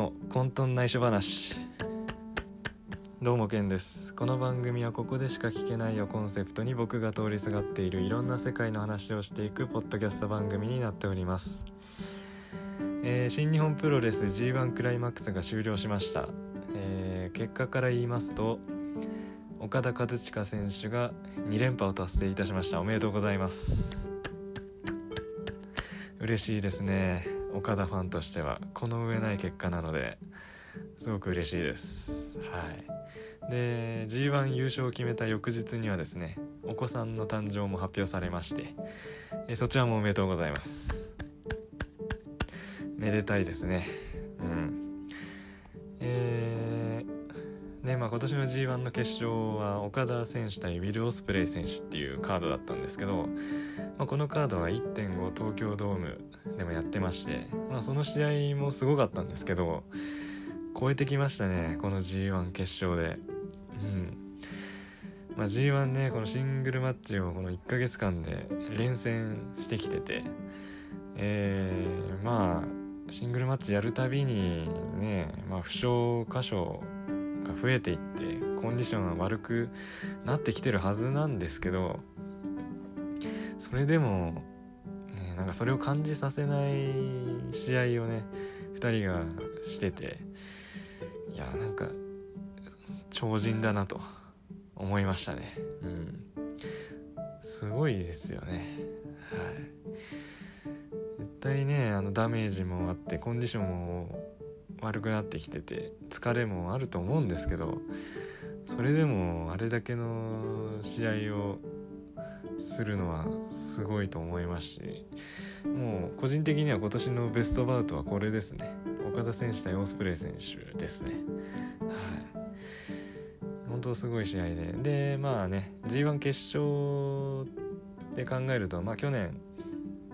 の混沌内緒話。どうもケンです。この番組はここでしか聞けないをコンセプトに僕が通りすがっているいろんな世界の話をしていくポッドキャスト番組になっております、えー新日本プロレス G1 クライマックスが終了しました、えー結果から言いますと岡田和親選手が2連覇を達成いたしました。おめでとうございます。嬉しいですね。岡田ファンとしてはこの上ない結果なのですごく嬉しいです。はい。で G1 優勝を決めた翌日にはですねお子さんの誕生も発表されましてえそちらもおめでとうございます。めでたいですね。うん。えーねまあ今年の G1 の決勝は岡田選手対ウィル・オスプレイ選手っていうカードだったんですけど、まあ、このカードは1.5東京ドームでもやってまして、まあ、その試合もすごかったんですけど超えてきましたねこの G1 決勝で。うん。まあ、G1 ねこのシングルマッチをこの1ヶ月間で連戦してきててえー、まあシングルマッチやるたびにね、まあ、負傷箇所が増えていってコンディションが悪くなってきてるはずなんですけどそれでも、なんかそれを感じさせない試合をね2人がしてていやなんか超人だなと思いましたね。うん。すごいですよね。はい。絶対ねあのダメージもあってコンディションも悪くなってきてて疲れもあると思うんですけどそれでもあれだけの試合をするのはすごいと思いますしもう個人的には今年のベストバウトはこれですね。岡田選手対オスプレイ選手ですね。はい。本当すごい試合で。でまあね G1 決勝で考えるとまあ去年、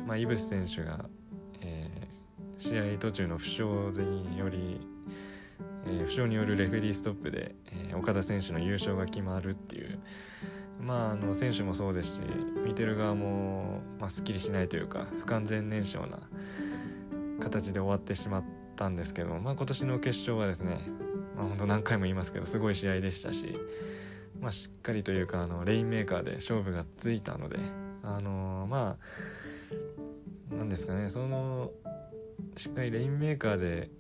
まあ、イブス選手が、えー試合途中の負傷により、えー負傷によるレフェリーストップで、えー岡田選手の優勝が決まるっていうまああの選手もそうですし見てる側も、まあ、すっきりしないというか不完全燃焼な形で終わってしまったんですけど、まあ、今年の決勝はですね、まあ、本当何回も言いますけどすごい試合でしたし、まあ、しっかりというかあのレインメーカーで勝負がついたのであのまあなんですかねそのしっかりレインメーカーで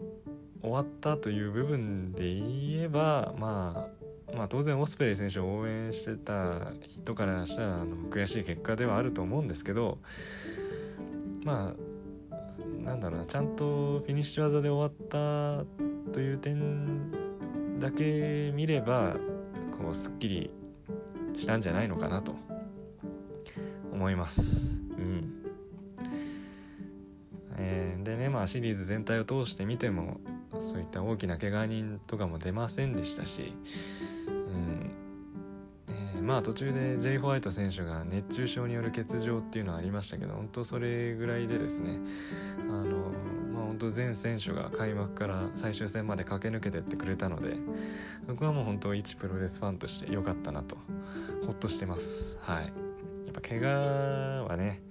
終わったという部分で言えば、まあ、まあ当然オスプレイ選手を応援してた人からしたらあの悔しい結果ではあると思うんですけどまあなんだろうなちゃんとフィニッシュ技で終わったという点だけ見ればこうすっきりしたんじゃないのかなと思います。うんえーでねまあシリーズ全体を通して見てもそういった大きな怪我人とかも出ませんでしたし、うん。えーまあ途中で J. ホワイト選手が熱中症による欠場っていうのはありましたけど本当それぐらいでですねあのまあ本当全選手が開幕から最終戦まで駆け抜けてってくれたので僕はもう本当一プロレスファンとして良かったなとほっとしてます。はい。やっぱ怪我はね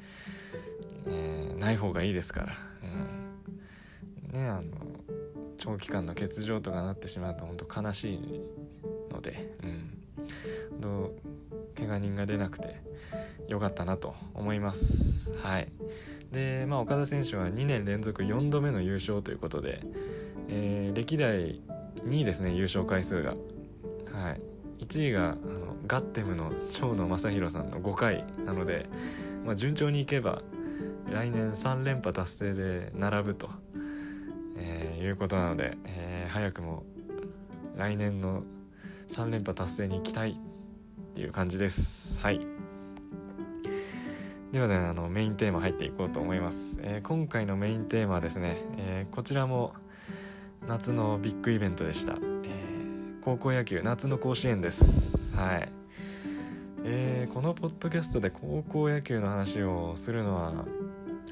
えーない方がいいですから、うん、ねあの長期間の欠場とかなってしまうと本当悲しいので、うん、どう怪我人が出なくてよかったなと思います。はい。でまあ岡田選手は2年連続4度目の優勝ということで、えー歴代2位ですね優勝回数が。はい。1位があのガッテムの長野正弘さんの5回なので、まあ、順調にいけば来年3連覇達成で並ぶと、えーいうことなので、えー早くも来年の3連覇達成に期待っていう感じです。はい。ではねあのメインテーマ入っていこうと思います、えー今回のメインテーマはですね、えーこちらも夏のビッグイベントでした、えー高校野球夏の甲子園です。はい。えーこのポッドキャストで高校野球の話をするのは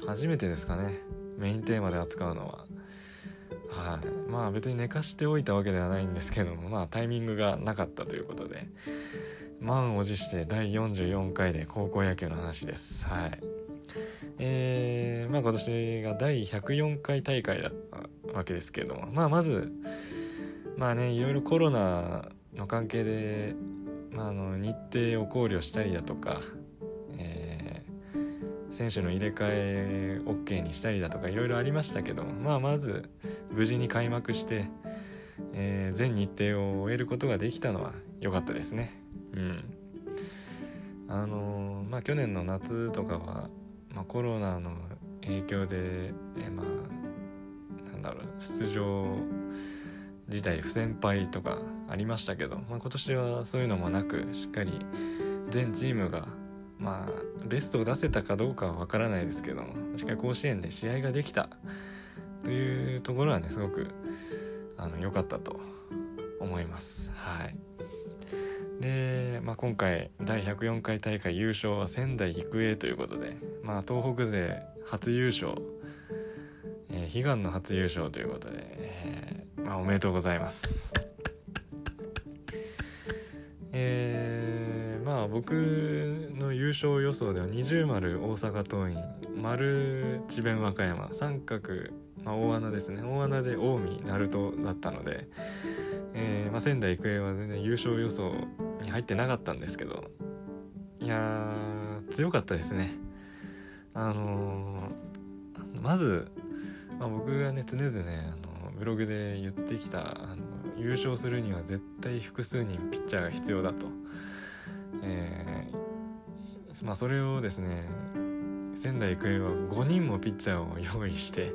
初めてですかね。メインテーマで扱うのは。はい。まあ別に寝かしておいたわけではないんですけどもまあタイミングがなかったということで満を持して第44回で高校野球の話です。はい。えー、まあ今年が第104回大会だったわけですけどもまあまずまあねいろいろコロナの関係で、まあ、あの日程を考慮したりだとか、えー、選手の入れ替え OK にしたりだとかいろいろありましたけども、まあ、まず無事に開幕して、えー、全日程を終えることができたのは良かったですね。うんあのー、まあ、去年の夏とかは、まあ、コロナの影響で、えー、まあなんだろう出場自体不先輩とかありましたけど、まあ、今年はそういうのもなくしっかり全チームがまあベストを出せたかどうかは分からないですけどもしっかり甲子園で試合ができたというところはねすごくあの良かったと思います。はいで、まあ、今回第104回大会優勝は仙台育英ということで、まあ、東北勢初優勝、えー、悲願の初優勝ということで、えー、まあ、おめでとうございます。えー、まあ僕の優勝予想では二重丸大阪桐蔭丸智弁和歌山三角、まあ、大穴ですね。大穴で近江鳴門だったので、えーまあ、仙台育英は全然優勝予想に入ってなかったんですけどいや強かったですね。あのー、まず、まあ、僕がね常々ねあのブログで言ってきたあの優勝するには絶対複数人ピッチャーが必要だと、えー、まあ、それをですね仙台育英は5人もピッチャーを用意して、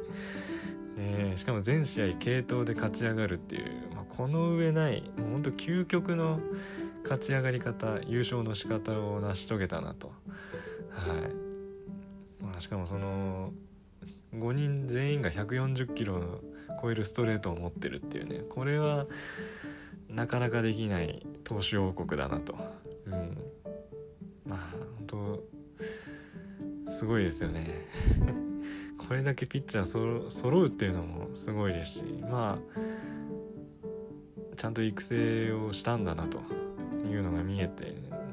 えー、しかも全試合継投で勝ち上がるっていう、まあ、この上ないもうほんと究極の勝ち上がり方優勝の仕方を成し遂げたなと。はい、まあ、しかもその5人全員が140キロ超えるストレートを持ってるっていうねこれはなかなかできない投手王国だなと。うん。まあ本当すごいですよね。これだけピッチャーそ揃うっていうのもすごいですしまあちゃんと育成をしたんだなというのが見えて、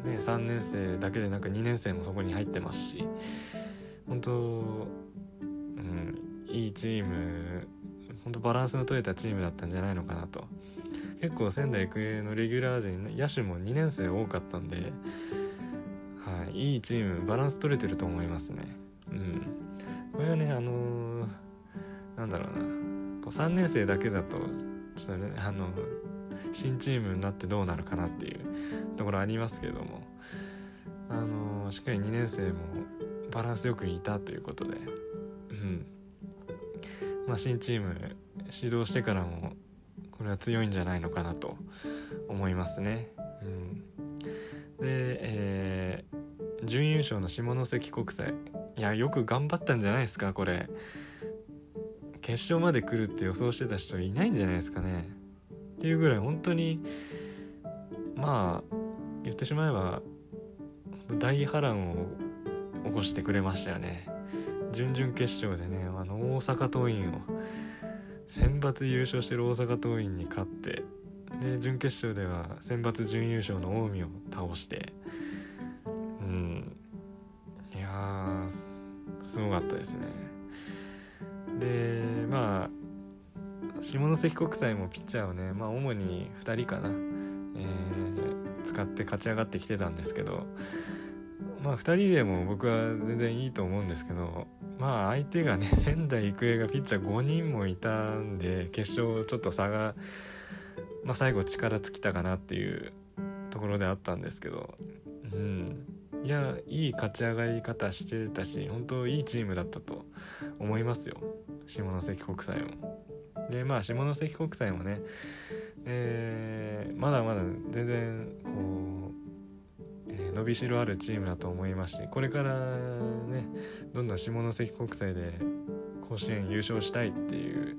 ね、3年生だけでなく2年生もそこに入ってますし本当、うん、いいチーム本当バランスの取れたチームだったんじゃないのかなと。結構仙台育英のレギュラー陣野手も2年生多かったんで、い、いチームバランス取れてると思いますね。うん。これはねあのー、なんだろうな。こう3年生だけだとちょっとねあの新チームになってどうなるかなっていうところありますけども。あのしっかり2年生もバランスよくいたということで、うん。まあ、新チーム指導してからもこれは強いんじゃないのかなと思いますね。うん、で、えー、準優勝の下関国際。いやよく頑張ったんじゃないですかこれ。決勝まで来るって予想してた人いないんじゃないですかね。っていうぐらい本当にまあ言ってしまえば大波乱を起こしてくれましたよね。準々決勝でねあの大阪桐蔭を選抜優勝してる大阪桐蔭に勝ってで準決勝では選抜準優勝の近江を倒してすごかったですね。でまあ下関国際もピッチャーをね、まあ、主に2人かな、えー、使って勝ち上がってきてたんですけど、まあ、2人でも僕は全然いいと思うんですけど、まあ、相手がね 仙台育英がピッチャー5人もいたんで決勝ちょっと差が、まあ、最後力尽きたかなっていうところであったんですけど、うん、いやいい勝ち上がり方してたし本当いいチームだったと思いますよ下関国際も。でまあ下関国際もね、えー、まだまだ全然こう、えー、伸びしろあるチームだと思いますしこれからねどんどん下関国際で甲子園優勝したいっていう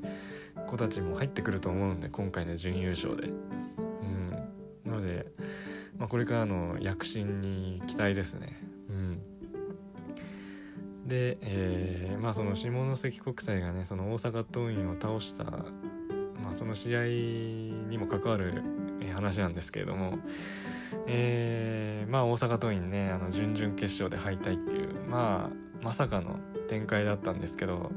子たちも入ってくると思うんで今回の準優勝で。まあ、これからの躍進に期待ですね。うんで、えー、まあその下関国際がねその大阪桐蔭を倒した、まあ、その試合にも関わる話なんですけれども、えー、まあ大阪桐蔭ねあの準々決勝で敗退っていうまあまさかの展開だったんですけど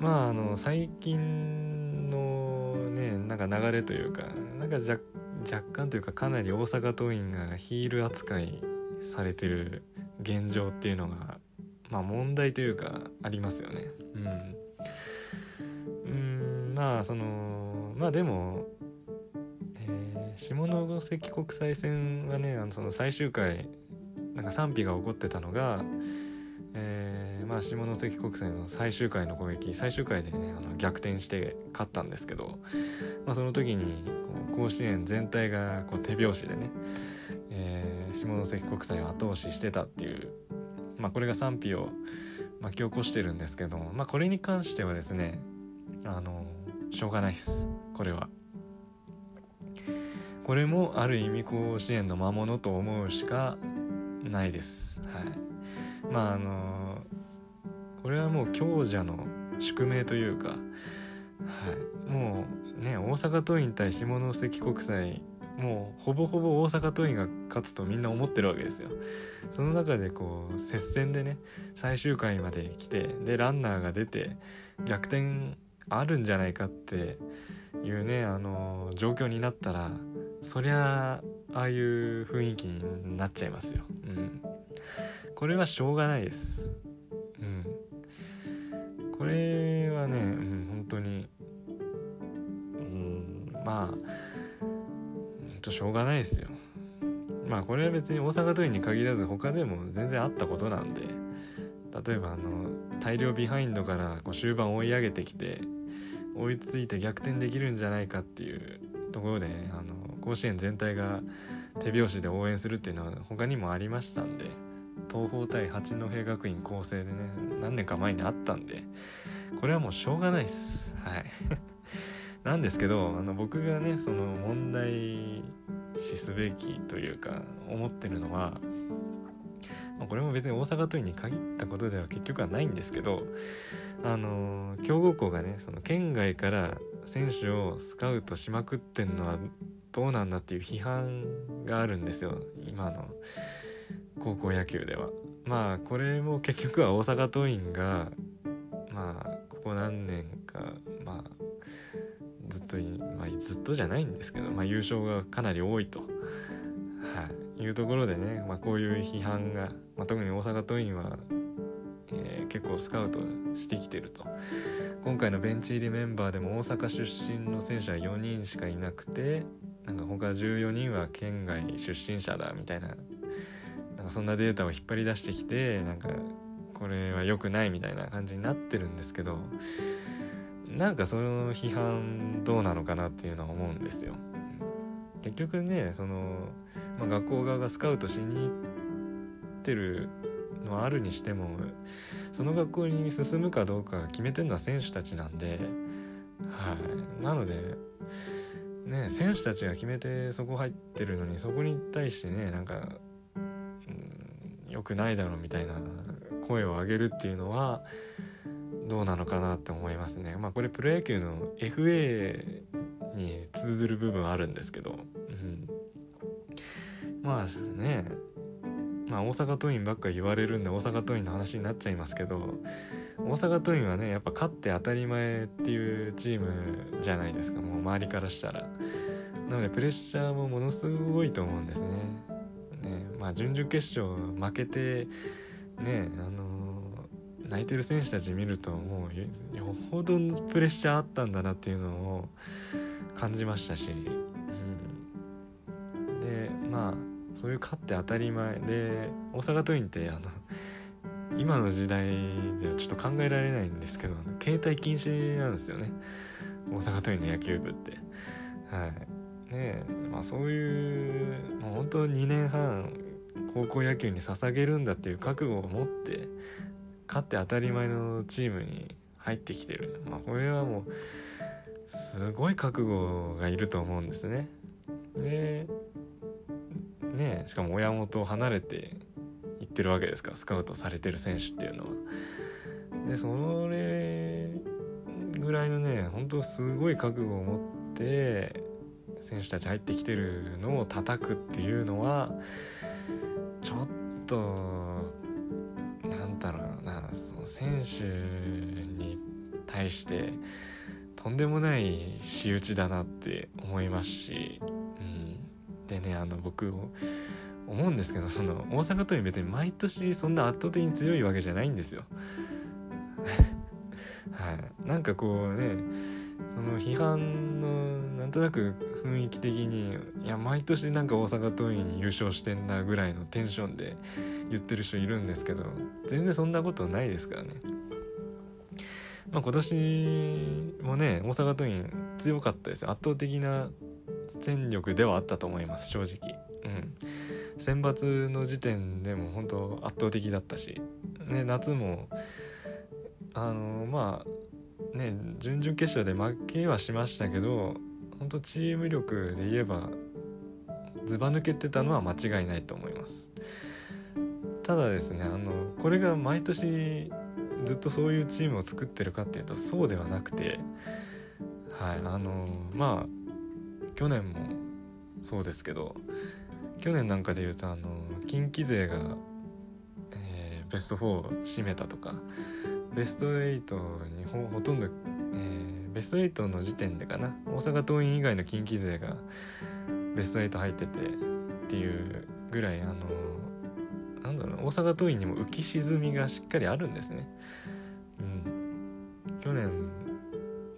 まああの最近のねなんか流れというかなんか若若干というかかなり大阪桐蔭がヒール扱いされてる現状っていうのがまあ問題というかありますよね。うん、うんまあそのまあでも、えー、下関国際戦はねあのその最終回なんか賛否が起こってたのが、まあ、下関国際の最終回の攻撃最終回でねあの逆転して勝ったんですけど、まあ、その時に甲子園全体がこう手拍子でね、えー、下関国際を後押ししてたっていう、まあ、これが賛否を巻き起こしてるんですけど、まあ、これに関してはですねあのしょうがないですこれは。これもある意味甲子園の魔物と思うしかないです。はい、まああのこれはもう強者の宿命というか、はい、もうね大阪桐蔭対下関国際もうほぼほぼ大阪桐蔭が勝つとみんな思ってるわけですよ。その中でこう接戦でね最終回まで来てでランナーが出て逆転あるんじゃないかっていうねあの状況になったらそりゃああいう雰囲気になっちゃいますよ。うん。これはしょうがないです。うん。これはね、うん、本当に、うん、まあ、ほんとしょうがないですよ。まあこれは別に大阪桐蔭に限らず他でも全然あったことなんで例えばあの大量ビハインドからこう終盤追い上げてきて追いついて逆転できるんじゃないかっていうところであの甲子園全体が手拍子で応援するっていうのは他にもありましたんで東邦対八戸学院光星でね何年か前にあったんでこれはもうしょうがないです。はい。なんですけどあの僕がねその問題視すべきというか思ってるのはまこれも別に大阪桐蔭に限ったことでは結局はないんですけどあの強豪校がねその県外から選手をスカウトしまくってんのはどうなんだっていう批判があるんですよ今の。高校野球では。まあこれも結局は大阪桐蔭がまあここ何年かまあずっと、まあ、ずっとじゃないんですけど、まあ、優勝がかなり多いと、はい、いうところでね、まあ、こういう批判が、まあ、特に大阪桐蔭は、えー、結構スカウトしてきてると。今回のベンチ入りメンバーでも大阪出身の選手は4人しかいなくてなんか他14人は県外出身者だみたいななんかそんなデータを引っ張り出してきてなんかこれは良くないみたいな感じになってるんですけどなんかその批判どうなのかなっていうのは思うんですよ。結局ねその、まあ、学校側がスカウトしに行ってるのはあるにしてもその学校に進むかどうか決めてるのは選手たちなんではいなのでね選手たちが決めてそこ入ってるのにそこに対してねなんか、うん、よくないだろうみたいな声を上げるっていうのはどうなのかなって思いますね。まあこれプロ野球の FA に通ずる部分あるんですけど、うん、まあね。まあ大阪桐蔭ばっか言われるんで大阪桐蔭の話になっちゃいますけど大阪桐蔭はねやっぱ勝って当たり前っていうチームじゃないですか。もう周りからしたら。なのでプレッシャーもものすごいと思うんですね。あ準々決勝負けてねあの泣いてる選手たち見るともうよほどプレッシャーあったんだなっていうのを感じましたし、うん、でまあそういう勝って当たり前で大阪桐蔭ってあの今の時代ではちょっと考えられないんですけど携帯禁止なんですよね。大阪桐蔭の野球部って。はい。ねまあそういうもう本当2年半高校野球に捧げるんだっていう覚悟を持って勝って当たり前のチームに入ってきてるまあこれはもうすごい覚悟がいると思うんですねでねしかも親元を離れて行ってるわけですからスカウトされてる選手っていうのは。でそれぐらいのね本当すごい覚悟を持って選手たち入ってきてるのを叩くっていうのはちょっとなんだろうなその選手に対してとんでもない仕打ちだなって思いますし、うん、でねあの僕思うんですけどその大阪桐蔭別に毎年そんな圧倒的に強いわけじゃないんですよ。はい、なんかこうねその批判のなんとなく雰囲気的にいや毎年なんか大阪桐蔭優勝してんなぐらいのテンションで言ってる人いるんですけど全然そんなことないですからね。まあ、今年もね大阪桐蔭強かったです圧倒的な戦力ではあったと思います正直。うん選抜の時点でも本当圧倒的だったし、ね、夏もあのまあね準々決勝で負けはしましたけど本当チーム力で言えばずば抜けてたのは間違いないと思います。ただですねあのこれが毎年ずっとそういうチームを作ってるかっていうとそうではなくてはいあのまあ去年もそうですけど去年なんかで言うとあの近畿勢が、えー、ベスト4を占めたとかベスト8にほほとんど、ベスト8の時点でかな。大阪桐蔭以外の近畿勢がベスト8入っててっていうぐらいあのなんだろう大阪桐蔭にも浮き沈みがしっかりあるんですね。うん、去年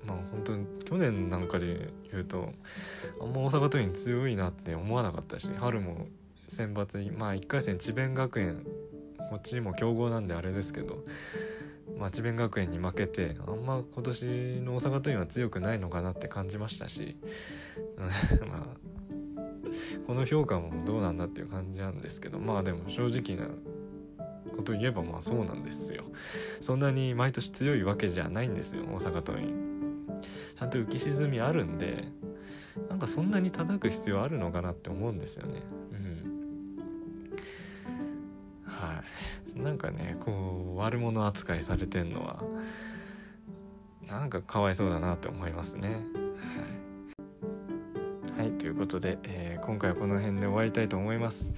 まあ本当に去年なんかで言うとあんま大阪桐蔭強いなって思わなかったし春も選抜まあ1回戦智弁学園こっちも強豪なんであれですけど、まあ、智弁学園に負けてあんま今年の大阪桐蔭は強くないのかなって感じましたし まあこの評価もどうなんだっていう感じなんですけどまあでも正直なこと言えばまあそうなんですよ。そんなに毎年強いわけじゃないんですよ大阪桐蔭。ちゃんと浮き沈みあるんでなんかそんなに叩く必要あるのかなって思うんですよね。うん。はい。なんかねこう悪者扱いされてんのはなんかかわいそうだなって思いますね。はい、はい、ということで、えー、今回はこの辺で終わりたいと思います。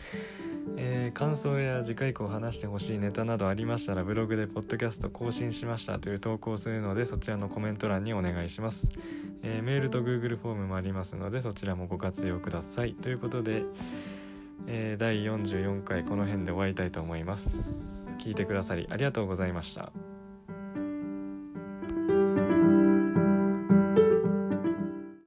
えー、感想や次回以降話してほしいネタなどありましたらブログでポッドキャスト更新しましたという投稿をするのでそちらのコメント欄にお願いします、えー、メールと Google フォームもありますのでそちらもご活用ください。ということで、えー、第44回この辺で終わりたいと思います。聞いてくださりありがとうございました。